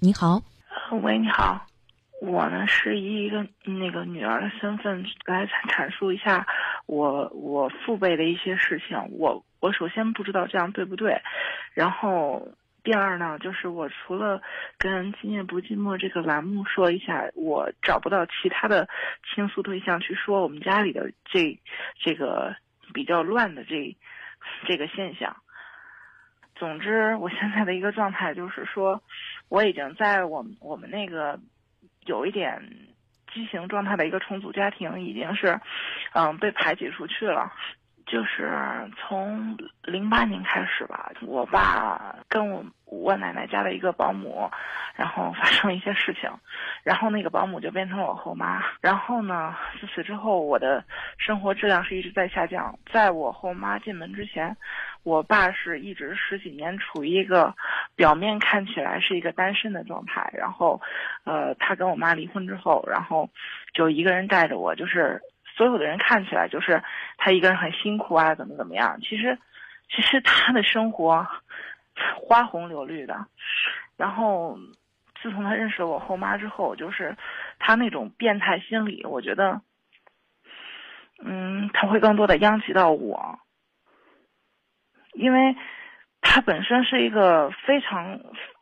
你好，喂，你好，我呢是以一个那个女儿的身份来阐述一下我我父辈的一些事情。我我首先不知道这样对不对，然后第二呢，就是我除了跟“今夜不寂寞”这个栏目说一下，我找不到其他的倾诉对象去说我们家里的这这个比较乱的这这个现象。总之，我现在的一个状态就是说，我已经在我我们那个有一点畸形状态的一个重组家庭，已经是嗯被排挤出去了。就是从零八年开始吧，我爸跟我我奶奶家的一个保姆，然后发生一些事情，然后那个保姆就变成我后妈。然后呢，自此之后，我的生活质量是一直在下降。在我后妈进门之前，我爸是一直十几年处于一个表面看起来是一个单身的状态。然后，呃，他跟我妈离婚之后，然后就一个人带着我，就是。所有的人看起来就是他一个人很辛苦啊，怎么怎么样？其实，其实他的生活花红柳绿的。然后，自从他认识了我后妈之后，就是他那种变态心理，我觉得，嗯，他会更多的殃及到我，因为他本身是一个非常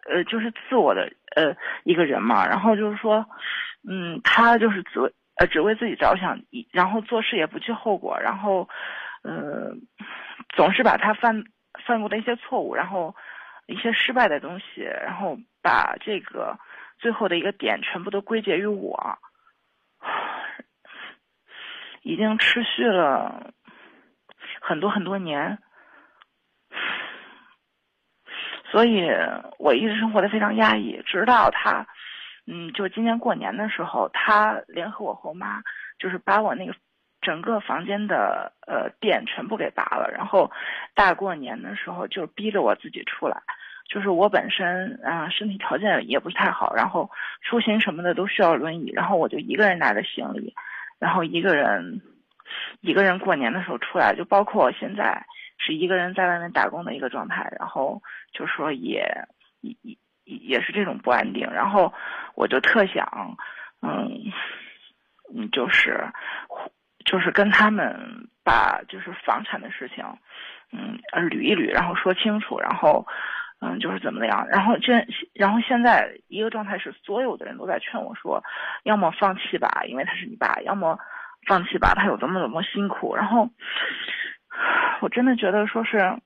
呃，就是自我的呃一个人嘛。然后就是说，嗯，他就是自。呃，只为自己着想，然后做事也不计后果，然后，呃，总是把他犯犯过的一些错误，然后一些失败的东西，然后把这个最后的一个点全部都归结于我，已经持续了很多很多年，所以我一直生活的非常压抑，直到他。嗯，就今年过年的时候，他联合我后妈，就是把我那个整个房间的呃电全部给拔了，然后大过年的时候就逼着我自己出来。就是我本身啊身体条件也不是太好，然后出行什么的都需要轮椅，然后我就一个人拿着行李，然后一个人一个人过年的时候出来，就包括我现在是一个人在外面打工的一个状态，然后就说也也也是这种不安定，然后。我就特想，嗯，嗯，就是，就是跟他们把就是房产的事情，嗯，捋一捋，然后说清楚，然后，嗯，就是怎么样，然后这，然后现在一个状态是，所有的人都在劝我说，要么放弃吧，因为他是你爸，要么放弃吧，他有多么多么辛苦，然后，我真的觉得说是，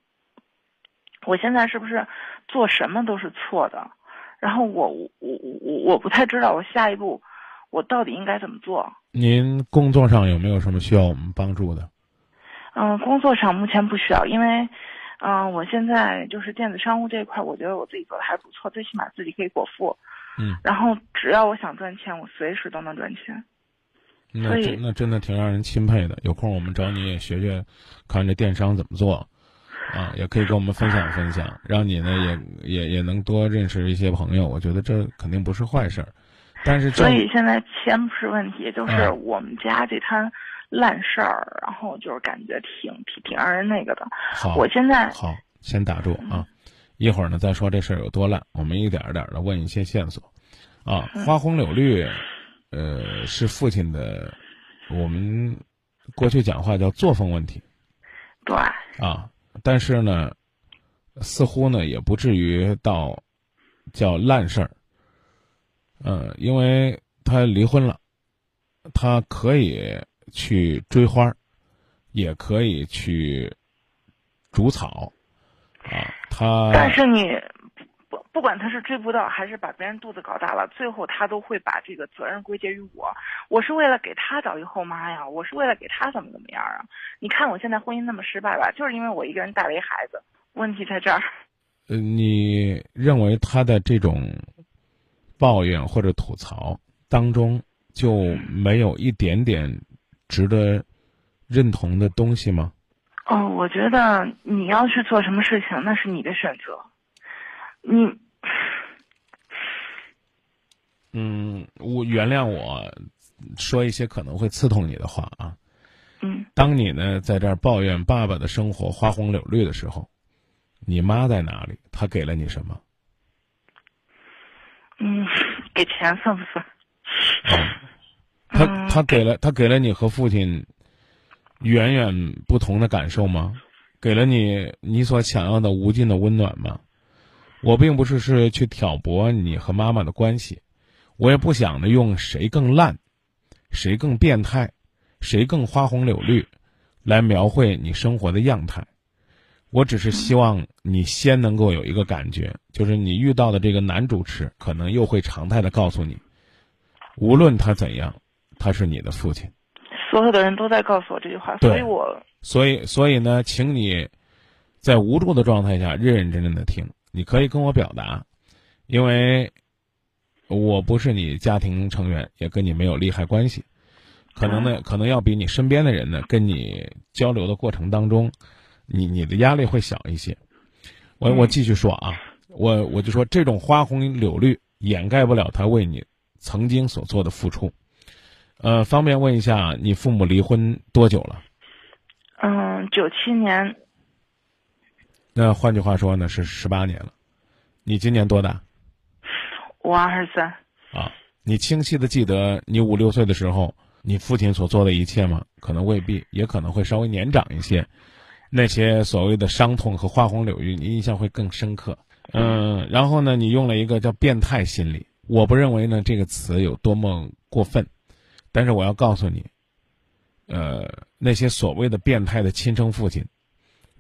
我现在是不是做什么都是错的？然后我我我我我不太知道我下一步，我到底应该怎么做？您工作上有没有什么需要我们帮助的？嗯，工作上目前不需要，因为，嗯，我现在就是电子商务这一块，我觉得我自己做的还不错，最起码自己可以果腹。嗯。然后只要我想赚钱，我随时都能赚钱。那真那真的挺让人钦佩的。有空我们找你也学学，看这电商怎么做。啊，也可以跟我们分享分享，让你呢也也也能多认识一些朋友。我觉得这肯定不是坏事儿，但是所以现在钱不是问题，就是我们家这摊烂事儿，然后就是感觉挺挺挺让人那个的。好，我现在好，先打住啊，一会儿呢再说这事儿有多烂，我们一点点的问一些线索。啊，花红柳绿，呃，是父亲的，我们过去讲话叫作风问题。对。啊。但是呢，似乎呢也不至于到叫烂事儿，呃，因为他离婚了，他可以去追花，也可以去煮草，啊，他。但是你不不管他是追不到，还是把别人肚子搞大了，最后他都会把这个责任归结于我。我是为了给他找一后妈呀，我是为了给他怎么怎么样啊？你看我现在婚姻那么失败吧，就是因为我一个人带了一孩子，问题在这儿。呃，你认为他的这种抱怨或者吐槽当中就没有一点点值得认同的东西吗？哦，我觉得你要去做什么事情，那是你的选择。你，嗯，我原谅我说一些可能会刺痛你的话啊。嗯，当你呢在这儿抱怨爸爸的生活花红柳绿的时候，你妈在哪里？她给了你什么？嗯，给钱算不算？他嗯他给了他给了你和父亲远远不同的感受吗？给了你你所想要的无尽的温暖吗？我并不是是去挑拨你和妈妈的关系，我也不想呢用谁更烂，谁更变态，谁更花红柳绿，来描绘你生活的样态。我只是希望你先能够有一个感觉，就是你遇到的这个男主持，可能又会常态的告诉你，无论他怎样，他是你的父亲。所有的人都在告诉我这句话，所以我所以，所以呢，请你在无助的状态下认认真真的听。你可以跟我表达，因为我不是你家庭成员，也跟你没有利害关系。可能呢，可能要比你身边的人呢，跟你交流的过程当中，你你的压力会小一些。我我继续说啊，我我就说这种花红柳绿掩盖不了他为你曾经所做的付出。呃，方便问一下，你父母离婚多久了？嗯，九七年那换句话说呢，是十八年了。你今年多大我二十三，啊？你清晰的记得你五六岁的时候，你父亲所做的一切吗？可能未必，也可能会稍微年长一些。那些所谓的伤痛和花红柳绿，你印象会更深刻。嗯，然后呢，你用了一个叫“变态心理”，我不认为呢这个词有多么过分，但是我要告诉你，呃，那些所谓的变态的亲生父亲，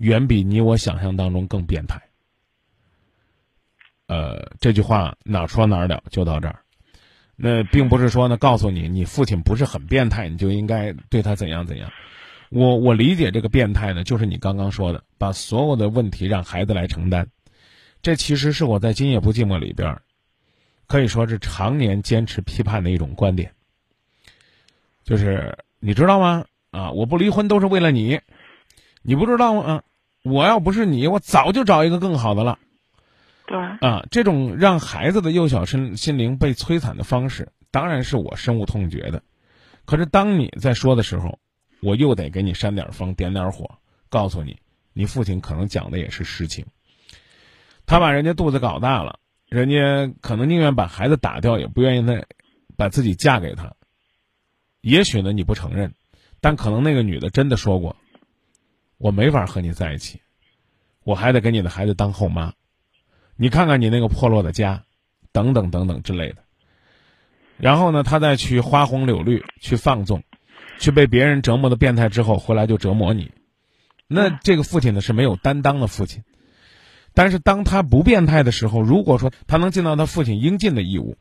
远比你我想象当中更变态。呃，这句话哪说哪了，就到这儿。那并不是说呢，告诉你你父亲不是很变态，你就应该对他怎样怎样。我我理解这个变态呢，就是你刚刚说的，把所有的问题让孩子来承担。这其实是我在《今夜不寂寞》里边，可以说是常年坚持批判的一种观点。就是你知道吗？啊，我不离婚都是为了你，你不知道吗？啊，我要不是你，我早就找一个更好的了。对，啊，这种让孩子的幼小身心灵被摧残的方式，当然是我深恶痛绝的。可是当你在说的时候，我又得给你扇点风，点点火，告诉你，你父亲可能讲的也是实情。他把人家肚子搞大了，人家可能宁愿把孩子打掉，也不愿意再把自己嫁给他。也许呢，你不承认，但可能那个女的真的说过，我没法和你在一起，我还得给你的孩子当后妈。你看看你那个破落的家，等等等等之类的。然后呢，他再去花红柳绿，去放纵，去被别人折磨的变态之后，回来就折磨你。那这个父亲呢是没有担当的父亲。但是当他不变态的时候，如果说他能尽到他父亲应尽的义务，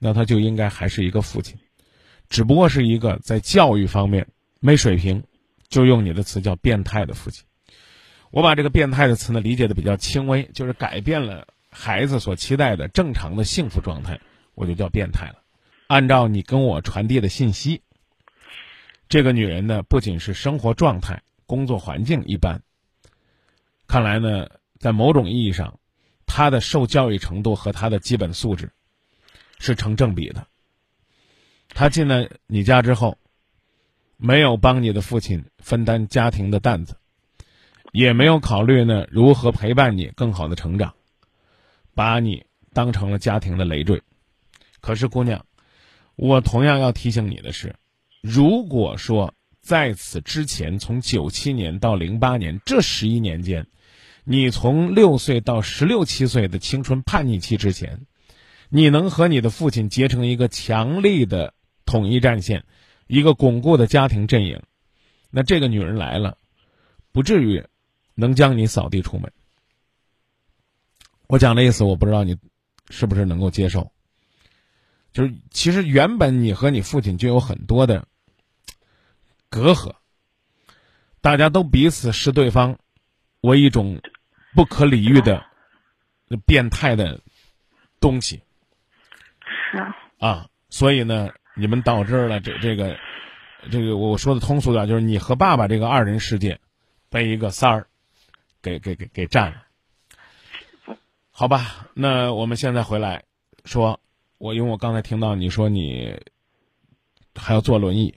那他就应该还是一个父亲，只不过是一个在教育方面没水平，就用你的词叫变态的父亲。我把这个“变态”的词呢理解的比较轻微，就是改变了孩子所期待的正常的幸福状态，我就叫变态了。按照你跟我传递的信息，这个女人呢不仅是生活状态、工作环境一般，看来呢，在某种意义上，她的受教育程度和她的基本素质是成正比的。她进了你家之后，没有帮你的父亲分担家庭的担子。也没有考虑呢如何陪伴你更好的成长，把你当成了家庭的累赘。可是姑娘，我同样要提醒你的是，如果说在此之前，从九七年到零八年这十一年间，你从六岁到十六七岁的青春叛逆期之前，你能和你的父亲结成一个强力的统一战线，一个巩固的家庭阵营，那这个女人来了，不至于。能将你扫地出门。我讲的意思，我不知道你是不是能够接受。就是其实原本你和你父亲就有很多的隔阂，大家都彼此视对方为一种不可理喻的变态的东西。是啊。啊，所以呢，你们导致了这这个这个我说的通俗点，就是你和爸爸这个二人世界被一个三儿。给给给给占了，好吧？那我们现在回来说，我因为我刚才听到你说你还要坐轮椅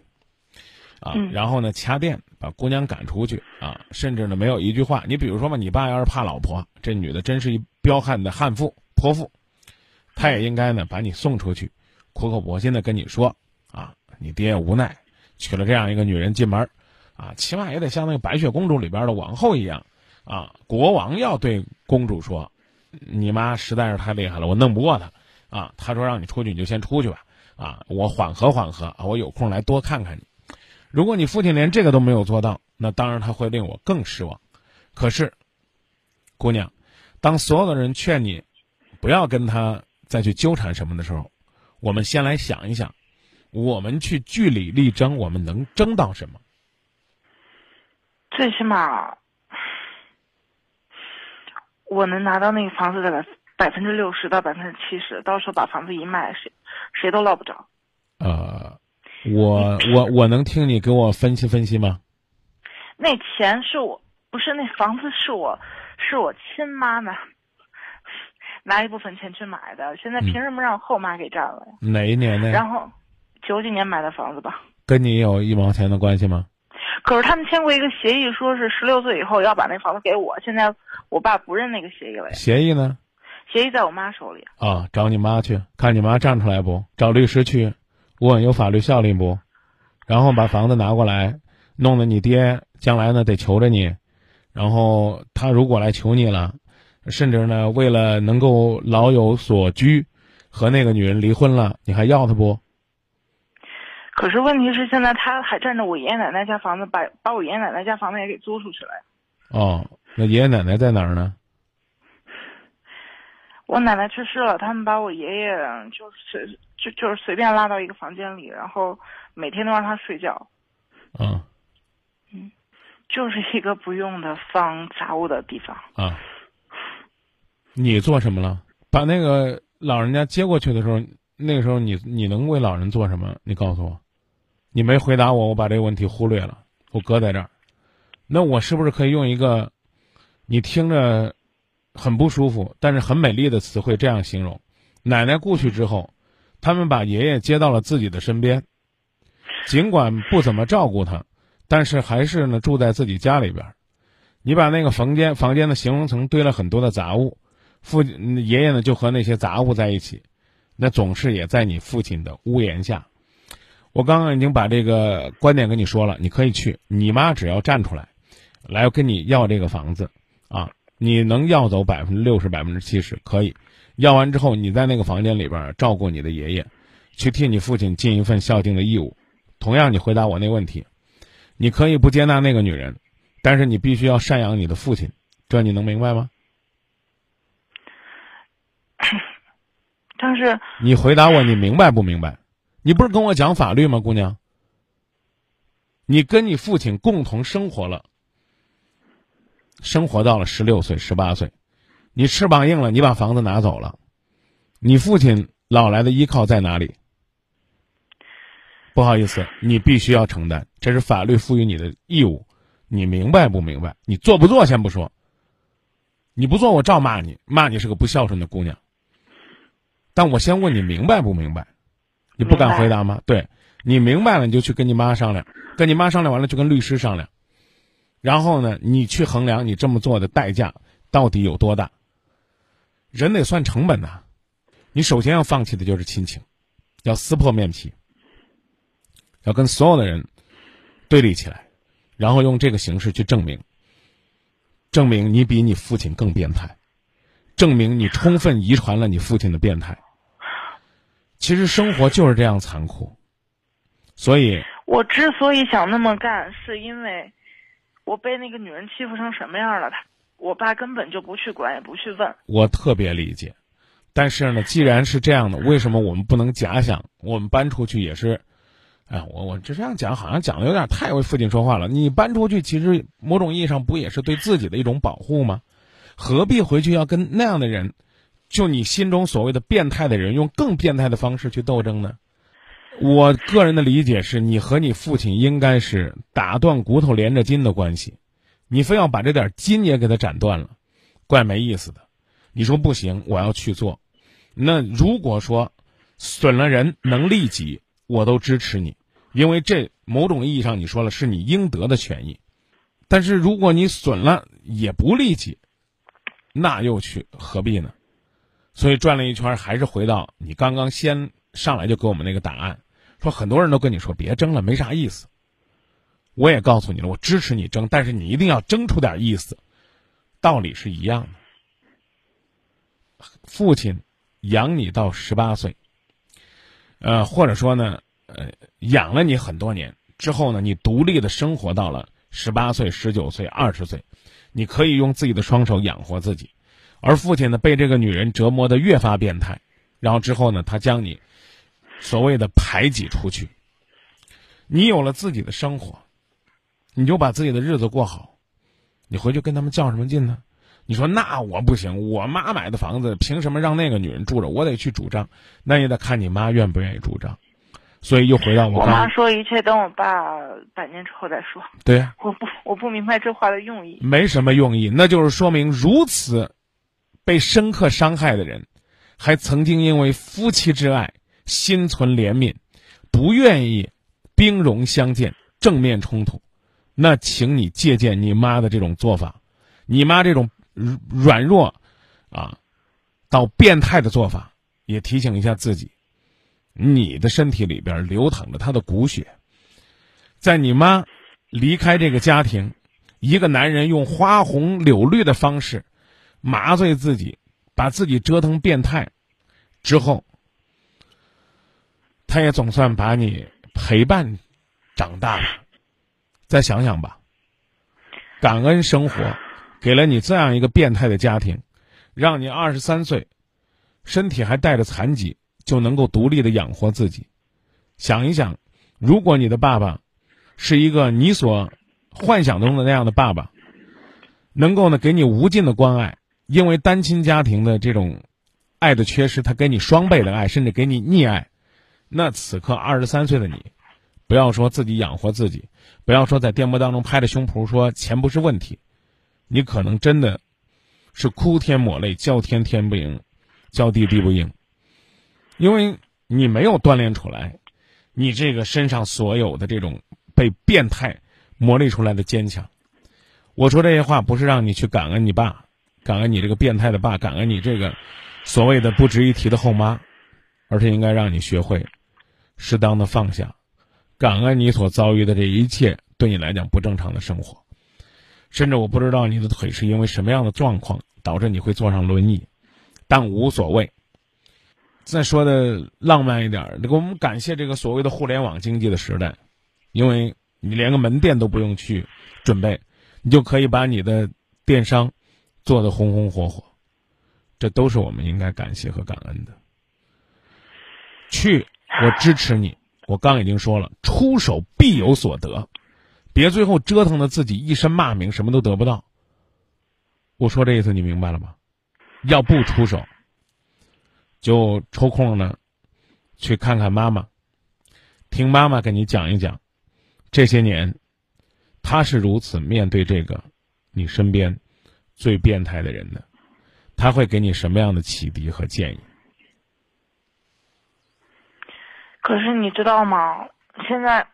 啊，嗯、然后呢掐电把姑娘赶出去啊，甚至呢没有一句话。你比如说嘛，你爸要是怕老婆，这女的真是一彪悍的悍妇泼妇，他也应该呢把你送出去，苦口婆心的跟你说啊，你爹无奈娶了这样一个女人进门，啊，起码也得像那个白雪公主里边的王后一样，啊，国王要对公主说，你妈实在是太厉害了，我弄不过她，啊，他说让你出去你就先出去吧，啊，我缓和缓和，啊，我有空来多看看你。如果你父亲连这个都没有做到，那当然他会令我更失望。可是，姑娘，当所有的人劝你不要跟他再去纠缠什么的时候，我们先来想一想，我们去据理力争，我们能争到什么？最起码，我能拿到那个房子的百百分之六十到百分之七十，到时候把房子一卖，谁谁都捞不着。呃，我我我能听你给我分析分析吗？那钱是我不是那房子是我是我亲妈拿拿一部分钱去买的，现在凭什么让后妈给占了呀？哪一年的？然后九几年买的房子吧。跟你有一毛钱的关系吗？可是他们签过一个协议，说是十六岁以后要把那房子给我。现在我爸不认那个协议了呀。协议呢？协议在我妈手里。啊，找你妈去，看你妈站出来不？找律师去，问有法律效力不？然后把房子拿过来，弄得你爹将来呢得求着你。然后他如果来求你了，甚至呢为了能够老有所居，和那个女人离婚了，你还要她不？可是问题是，现在他还占着我爷爷奶奶家房子，把把我爷爷奶奶家房子也给租出去了呀。哦，那爷爷奶奶在哪儿呢？我奶奶去世了，他们把我爷爷就随就就是随便拉到一个房间里，然后每天都让他睡觉。嗯。嗯，就是一个不用的放杂物的地方。啊。你做什么了？把那个老人家接过去的时候，那个时候你你能为老人做什么？你告诉我。你没回答我，我把这个问题忽略了，我搁在这儿。那我是不是可以用一个你听着很不舒服，但是很美丽的词汇这样形容？奶奶过去之后，他们把爷爷接到了自己的身边，尽管不怎么照顾他，但是还是呢住在自己家里边。你把那个房间房间的形容层堆了很多的杂物，父爷爷呢就和那些杂物在一起，那总是也在你父亲的屋檐下。我刚刚已经把这个观点跟你说了，你可以去。你妈只要站出来，来跟你要这个房子，啊，你能要走百分之六十、百分之七十，可以。要完之后，你在那个房间里边照顾你的爷爷，去替你父亲尽一份孝敬的义务。同样，你回答我那问题，你可以不接纳那个女人，但是你必须要赡养你的父亲，这你能明白吗？但是你回答我，你明白不明白？你不是跟我讲法律吗，姑娘？你跟你父亲共同生活了，生活到了十六岁、十八岁，你翅膀硬了，你把房子拿走了，你父亲老来的依靠在哪里？不好意思，你必须要承担，这是法律赋予你的义务，你明白不明白？你做不做先不说，你不做我照骂你，骂你是个不孝顺的姑娘。但我先问你明白不明白？你不敢回答吗？对，你明白了，你就去跟你妈商量，跟你妈商量完了就跟律师商量，然后呢，你去衡量你这么做的代价到底有多大。人得算成本呐，你首先要放弃的就是亲情，要撕破面皮，要跟所有的人对立起来，然后用这个形式去证明，证明你比你父亲更变态，证明你充分遗传了你父亲的变态。其实生活就是这样残酷，所以，我之所以想那么干，是因为我被那个女人欺负成什么样了。他，我爸根本就不去管，也不去问。我特别理解，但是呢，既然是这样的，为什么我们不能假想，我们搬出去也是？哎，我我就这样讲，好像讲的有点太为父亲说话了。你搬出去，其实某种意义上不也是对自己的一种保护吗？何必回去要跟那样的人？就你心中所谓的变态的人，用更变态的方式去斗争呢？我个人的理解是，你和你父亲应该是打断骨头连着筋的关系，你非要把这点筋也给他斩断了，怪没意思的。你说不行，我要去做。那如果说损了人能利己，我都支持你，因为这某种意义上你说了是你应得的权益。但是如果你损了也不利己，那又去何必呢？所以转了一圈，还是回到你刚刚先上来就给我们那个答案，说很多人都跟你说别争了，没啥意思。我也告诉你了，我支持你争，但是你一定要争出点意思。道理是一样的。父亲养你到十八岁，呃，或者说呢，呃，养了你很多年之后呢，你独立的生活到了十八岁、十九岁、二十岁，你可以用自己的双手养活自己。而父亲呢，被这个女人折磨的越发变态，然后之后呢，他将你所谓的排挤出去。你有了自己的生活，你就把自己的日子过好，你回去跟他们较什么劲呢？你说那我不行，我妈买的房子凭什么让那个女人住着？我得去主张，那也得看你妈愿不愿意主张。所以又回到我我妈说一切等我爸百年之后再说。对呀、我不我不明白这话的用意。没什么用意，那就是说明如此被深刻伤害的人，还曾经因为夫妻之爱心存怜悯，不愿意兵戎相见、正面冲突。那请你借鉴你妈的这种做法，你妈这种软弱啊到变态的做法，也提醒一下自己，你的身体里边流淌着她的骨血，在你妈离开这个家庭。一个男人用花红柳绿的方式麻醉自己，把自己折腾变态之后，他也总算把你陪伴长大了。再想想吧，感恩生活给了你这样一个变态的家庭，让你二十三岁，身体还带着残疾，就能够独立的养活自己。想一想，如果你的爸爸是一个你所幻想中的那样的爸爸，能够呢给你无尽的关爱，因为单亲家庭的这种爱的缺失，他给你双倍的爱，甚至给你溺爱。那此刻二十三岁的你，不要说自己养活自己，不要说在电波当中拍着胸脯说钱不是问题，你可能真的是哭天抹泪，叫天天不应，叫地地不应，因为你没有锻炼出来，你这个身上所有的这种被变态。磨砺出来的坚强。我说这些话不是让你去感恩你爸，感恩你这个变态的爸，感恩你这个所谓的不值一提的后妈，而是应该让你学会适当的放下，感恩你所遭遇的这一切对你来讲不正常的生活。甚至我不知道你的腿是因为什么样的状况导致你会坐上轮椅，但无所谓。再说的浪漫一点，这个我们感谢这个所谓的互联网经济的时代，因为。你连个门店都不用去准备，你就可以把你的电商做得红红火火，这都是我们应该感谢和感恩的。去，我支持你。我刚已经说了，出手必有所得，别最后折腾的自己一身骂名，什么都得不到。我说这意思你明白了吗？要不出手，就抽空呢，去看看妈妈，听妈妈给你讲一讲。这些年，他是如此面对这个你身边最变态的人呢，他会给你什么样的启迪和建议？可是你知道吗？现在，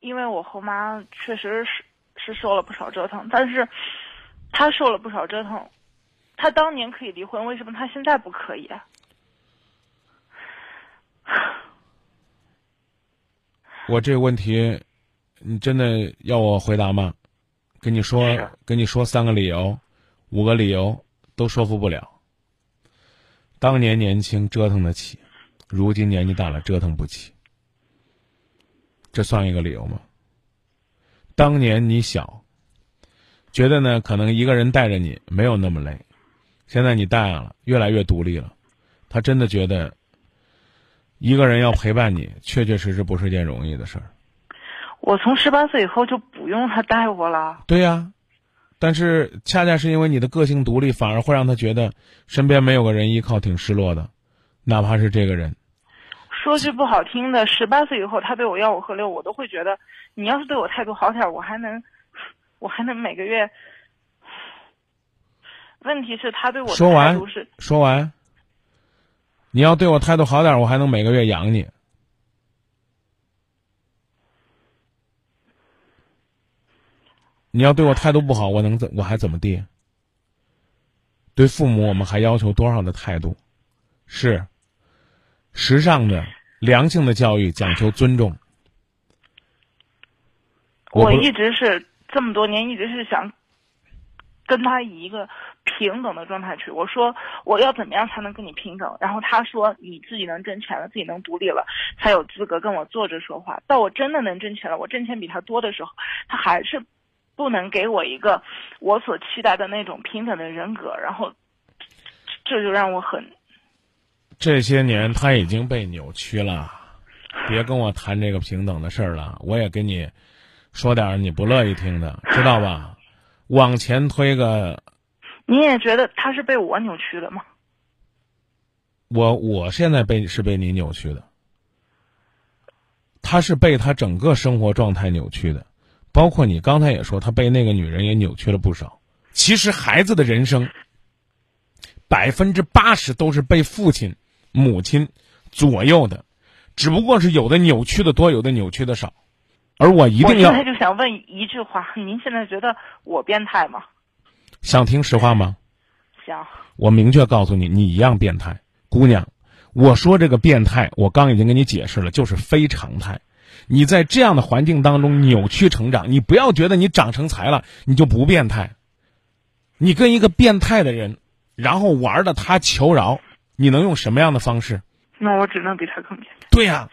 因为我后妈确实是是受了不少折腾，但是她受了不少折腾，她当年可以离婚，为什么她现在不可以？啊 我这个问题。你真的要我回答吗？跟你说，跟你说三个理由，五个理由都说服不了。当年年轻折腾得起，如今年纪大了折腾不起，这算一个理由吗？当年你小，觉得呢可能一个人带着你没有那么累，现在你大了，越来越独立了，他真的觉得一个人要陪伴你，确确实实不是件容易的事儿。我从十八岁以后就不用他带我了。对呀、啊，但是恰恰是因为你的个性独立，反而会让他觉得身边没有个人依靠，挺失落的，哪怕是这个人。说句不好听的，十八岁以后他对我吆五喝六，我都会觉得，你要是对我态度好点，我还能，我还能每个月。问题是，他对我的说完态度是说完，你要对我态度好点，我还能每个月养你。你要对我态度不好，我能怎我还怎么地？对父母，我们还要求多少的态度？是，时尚的、良性的教育讲求尊重。我一直是这么多年，一直是想跟他以一个平等的状态去。我说我要怎么样才能跟你平等？然后他说你自己能挣钱了，自己能独立了，才有资格跟我坐着说话。到我真的能挣钱了，我挣钱比他多的时候，他还是不能给我一个我所期待的那种平等的人格。然后这就让我很。这些年他已经被扭曲了，别跟我谈这个平等的事儿了。我也跟你。说点你不乐意听的，知道吧？往前推个，你也觉得他是被我扭曲的吗？我我现在被是被你扭曲的，他是被他整个生活状态扭曲的，包括你刚才也说他被那个女人也扭曲了不少。其实孩子的人生，百分之八十都是被父亲、母亲左右的，只不过是有的扭曲的多，有的扭曲的少。而我一定要。我现在就想问一句话：您现在觉得我变态吗？想听实话吗？想。我明确告诉你，你一样变态，姑娘。我说这个变态，我刚已经跟你解释了，就是非常态。你在这样的环境当中扭曲成长，你不要觉得你长成才了，你就不变态。你跟一个变态的人，然后玩的他求饶，你能用什么样的方式？那我只能比他更变态。对呀。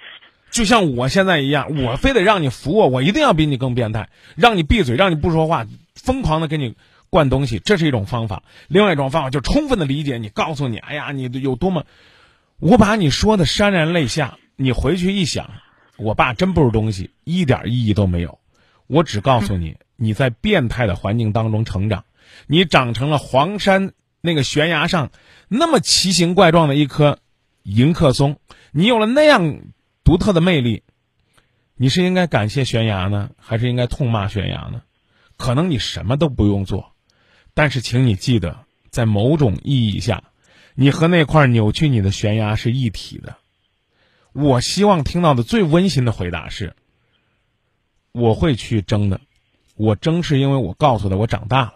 就像我现在一样，我非得让你服我，我一定要比你更变态，让你闭嘴，让你不说话，疯狂的给你灌东西，这是一种方法。另外一种方法就充分的理解你，告诉你，哎呀，你有多么，我把你说的潸然泪下，你回去一想，我爸真不是东西，一点意义都没有。我只告诉你，你在变态的环境当中成长，你长成了黄山那个悬崖上那么奇形怪状的一棵迎客松，你有了那样。独特的魅力，你是应该感谢悬崖呢，还是应该痛骂悬崖呢？可能你什么都不用做，但是请你记得，在某种意义下，你和那块扭曲你的悬崖是一体的。我希望听到的最温馨的回答是：我会去争的。我争是因为我告诉他我长大了。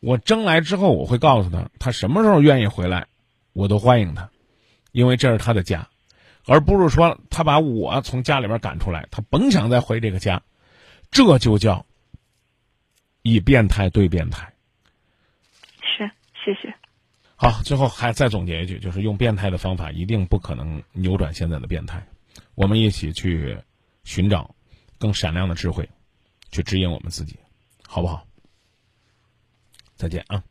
我争来之后，我会告诉他，他什么时候愿意回来，我都欢迎他，因为这是他的家。而不是说他把我从家里边赶出来，他甭想再回这个家，这就叫以变态对变态。是，谢谢。好，最后还再总结一句，就是用变态的方法一定不可能扭转现在的变态。我们一起去寻找更闪亮的智慧，去指引我们自己，好不好？再见啊。